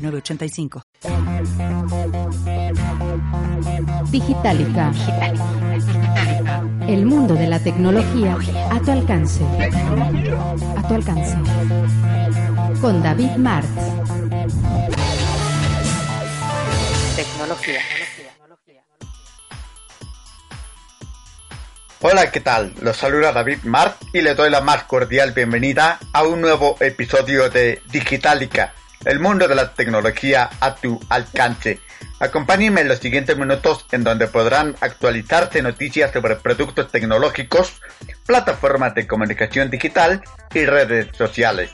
985. Digitalica. El mundo de la tecnología a tu alcance. A tu alcance. Con David Martz. Tecnología. Hola, ¿qué tal? Los saluda David Mart y le doy la más cordial bienvenida a un nuevo episodio de Digitalica, el mundo de la tecnología a tu alcance. Acompáñenme en los siguientes minutos en donde podrán actualizarse noticias sobre productos tecnológicos, plataformas de comunicación digital y redes sociales.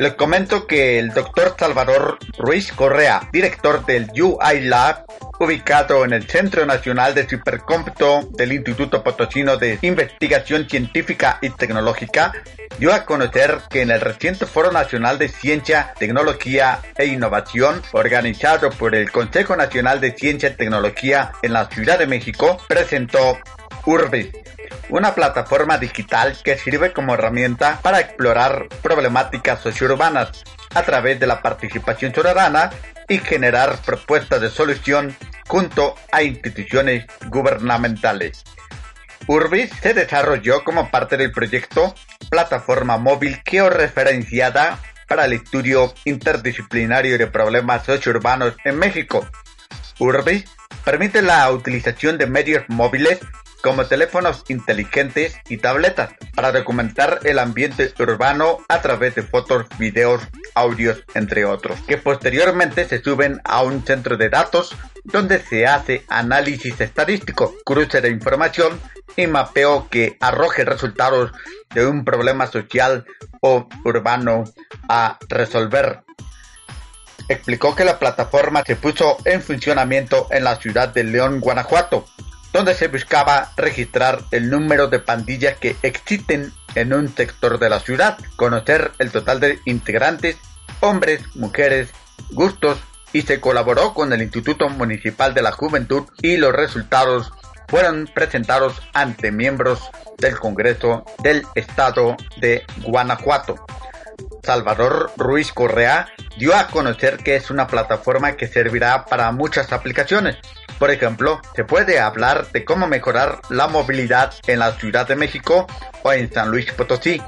Les comento que el doctor Salvador Ruiz Correa, director del UI Lab, ubicado en el Centro Nacional de Supercómputo del Instituto Potosino de Investigación Científica y Tecnológica, dio a conocer que en el reciente Foro Nacional de Ciencia, Tecnología e Innovación, organizado por el Consejo Nacional de Ciencia y Tecnología en la Ciudad de México, presentó Urbis, una plataforma digital que sirve como herramienta para explorar problemáticas sociourbanas a través de la participación ciudadana y generar propuestas de solución junto a instituciones gubernamentales. Urbis se desarrolló como parte del proyecto Plataforma Móvil Georreferenciada para el estudio interdisciplinario de problemas sociourbanos en México. Urbis permite la utilización de medios móviles como teléfonos inteligentes y tabletas para documentar el ambiente urbano a través de fotos, videos, audios, entre otros, que posteriormente se suben a un centro de datos donde se hace análisis estadístico, cruce de información y mapeo que arroje resultados de un problema social o urbano a resolver. Explicó que la plataforma se puso en funcionamiento en la ciudad de León, Guanajuato, donde se buscaba registrar el número de pandillas que existen en un sector de la ciudad, conocer el total de integrantes, hombres, mujeres, gustos, y se colaboró con el Instituto Municipal de la Juventud y los resultados fueron presentados ante miembros del Congreso del Estado de Guanajuato. Salvador Ruiz Correa dio a conocer que es una plataforma que servirá para muchas aplicaciones, por ejemplo, se puede hablar de cómo mejorar la movilidad en la Ciudad de México o en San Luis Potosí,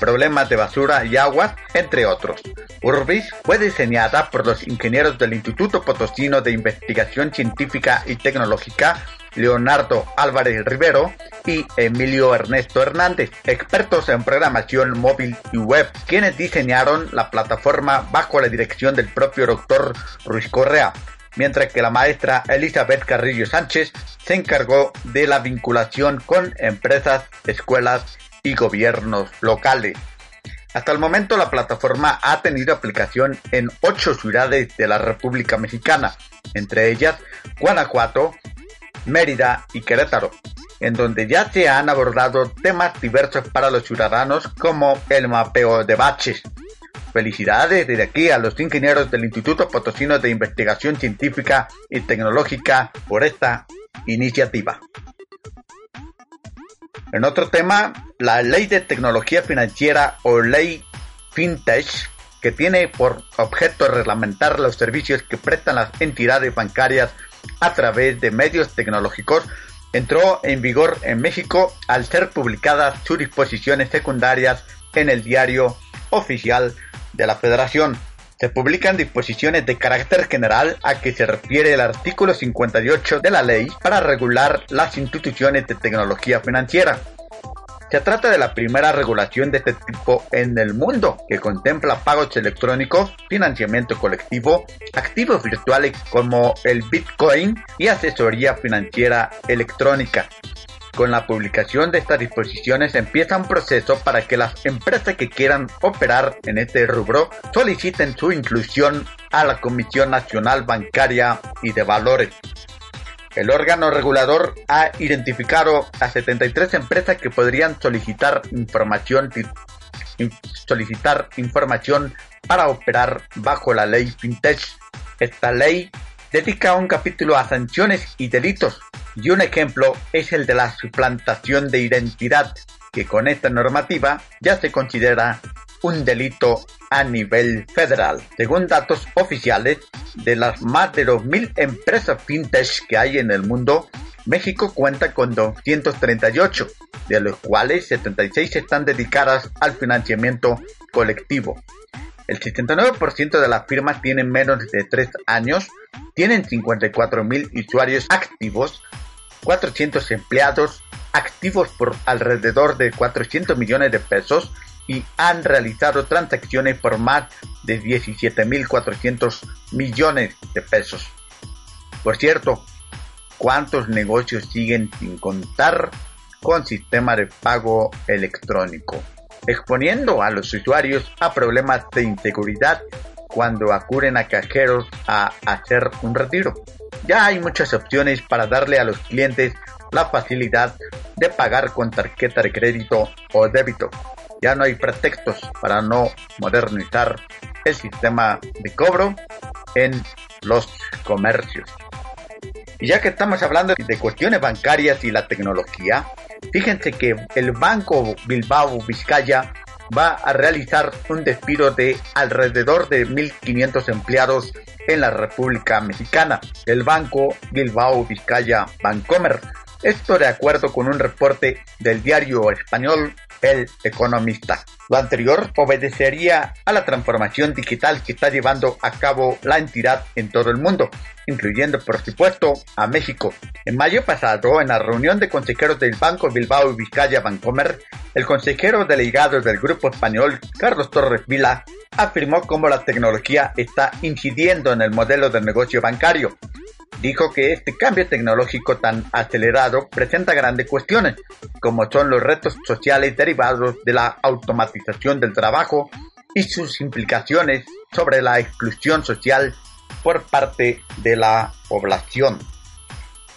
problemas de basura y agua, entre otros. Urbis fue diseñada por los ingenieros del Instituto Potosino de Investigación Científica y Tecnológica, Leonardo Álvarez Rivero y Emilio Ernesto Hernández, expertos en programación móvil y web, quienes diseñaron la plataforma bajo la dirección del propio doctor Ruiz Correa mientras que la maestra Elizabeth Carrillo Sánchez se encargó de la vinculación con empresas, escuelas y gobiernos locales. Hasta el momento la plataforma ha tenido aplicación en ocho ciudades de la República Mexicana, entre ellas Guanajuato, Mérida y Querétaro, en donde ya se han abordado temas diversos para los ciudadanos como el mapeo de baches, Felicidades desde aquí a los ingenieros del Instituto Potosino de Investigación Científica y Tecnológica por esta iniciativa. En otro tema, la Ley de Tecnología Financiera o Ley FinTech, que tiene por objeto reglamentar los servicios que prestan las entidades bancarias a través de medios tecnológicos, entró en vigor en México al ser publicadas sus disposiciones secundarias en el diario oficial de la Federación. Se publican disposiciones de carácter general a que se refiere el artículo 58 de la ley para regular las instituciones de tecnología financiera. Se trata de la primera regulación de este tipo en el mundo, que contempla pagos electrónicos, financiamiento colectivo, activos virtuales como el Bitcoin y asesoría financiera electrónica. Con la publicación de estas disposiciones empieza un proceso para que las empresas que quieran operar en este rubro soliciten su inclusión a la Comisión Nacional Bancaria y de Valores. El órgano regulador ha identificado a 73 empresas que podrían solicitar información solicitar información para operar bajo la ley FinTech. Esta ley dedica un capítulo a sanciones y delitos y un ejemplo es el de la suplantación de identidad, que con esta normativa ya se considera un delito a nivel federal. Según datos oficiales, de las más de 2.000 empresas fintech que hay en el mundo, México cuenta con 238, de los cuales 76 están dedicadas al financiamiento colectivo. El 79% de las firmas tienen menos de 3 años, tienen 54.000 usuarios activos, 400 empleados activos por alrededor de 400 millones de pesos y han realizado transacciones por más de 17.400 millones de pesos. Por cierto, ¿cuántos negocios siguen sin contar con sistema de pago electrónico? exponiendo a los usuarios a problemas de inseguridad cuando acuden a cajeros a hacer un retiro. Ya hay muchas opciones para darle a los clientes la facilidad de pagar con tarjeta de crédito o débito. Ya no hay pretextos para no modernizar el sistema de cobro en los comercios. Y ya que estamos hablando de cuestiones bancarias y la tecnología, Fíjense que el Banco Bilbao Vizcaya va a realizar un despido de alrededor de 1.500 empleados en la República Mexicana. El Banco Bilbao Vizcaya Bancomer. Esto de acuerdo con un reporte del diario español El Economista. Lo anterior obedecería a la transformación digital que está llevando a cabo la entidad en todo el mundo, incluyendo por supuesto a México. En mayo pasado, en la reunión de consejeros del Banco Bilbao y Vizcaya Bancomer, el consejero delegado del grupo español, Carlos Torres Vila, afirmó cómo la tecnología está incidiendo en el modelo de negocio bancario dijo que este cambio tecnológico tan acelerado presenta grandes cuestiones, como son los retos sociales derivados de la automatización del trabajo y sus implicaciones sobre la exclusión social por parte de la población.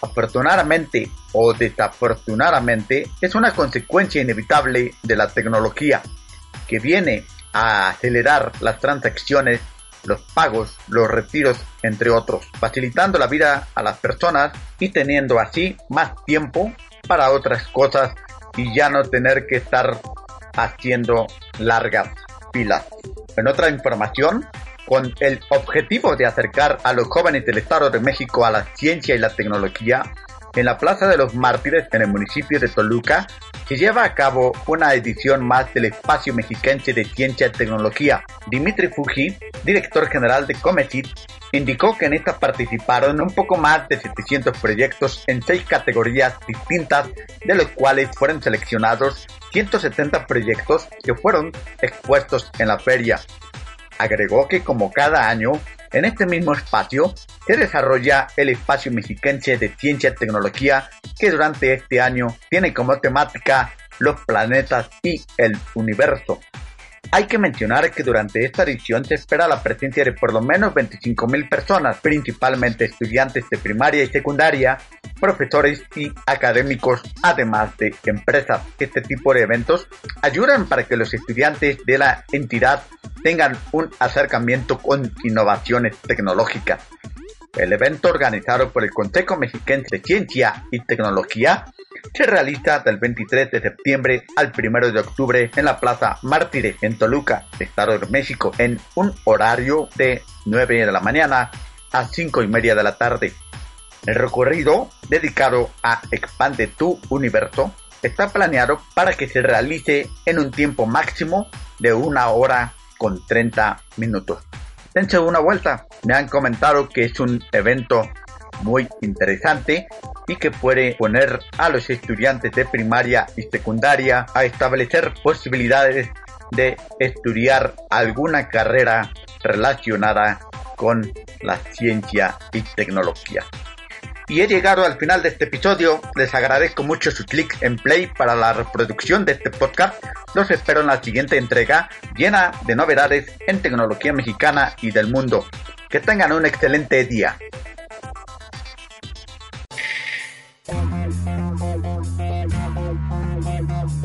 Afortunadamente o desafortunadamente es una consecuencia inevitable de la tecnología que viene a acelerar las transacciones los pagos, los retiros, entre otros, facilitando la vida a las personas y teniendo así más tiempo para otras cosas y ya no tener que estar haciendo largas filas. En otra información, con el objetivo de acercar a los jóvenes del Estado de México a la ciencia y la tecnología, en la Plaza de los Mártires, en el municipio de Toluca, se lleva a cabo una edición más del Espacio Mexiquense de Ciencia y Tecnología. Dimitri Fuji, director general de Comesit, indicó que en esta participaron un poco más de 700 proyectos en seis categorías distintas, de los cuales fueron seleccionados 170 proyectos que fueron expuestos en la feria. Agregó que como cada año, en este mismo espacio se desarrolla el espacio mexiquense de ciencia y tecnología que durante este año tiene como temática los planetas y el universo. Hay que mencionar que durante esta edición se espera la presencia de por lo menos 25.000 personas, principalmente estudiantes de primaria y secundaria, profesores y académicos, además de empresas. Este tipo de eventos ayudan para que los estudiantes de la entidad tengan un acercamiento con innovaciones tecnológicas. El evento organizado por el Consejo Mexicano de Ciencia y Tecnología se realiza del 23 de septiembre al 1 de octubre en la Plaza Mártires en Toluca, Estado de México, en un horario de 9 de la mañana a 5 y media de la tarde. El recorrido dedicado a Expande tu Universo está planeado para que se realice en un tiempo máximo de una hora con 30 minutos dense una vuelta. Me han comentado que es un evento muy interesante y que puede poner a los estudiantes de primaria y secundaria a establecer posibilidades de estudiar alguna carrera relacionada con la ciencia y tecnología. Y he llegado al final de este episodio. Les agradezco mucho su clic en play para la reproducción de este podcast. Los espero en la siguiente entrega llena de novedades en tecnología mexicana y del mundo. Que tengan un excelente día.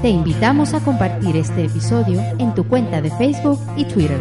Te invitamos a compartir este episodio en tu cuenta de Facebook y Twitter.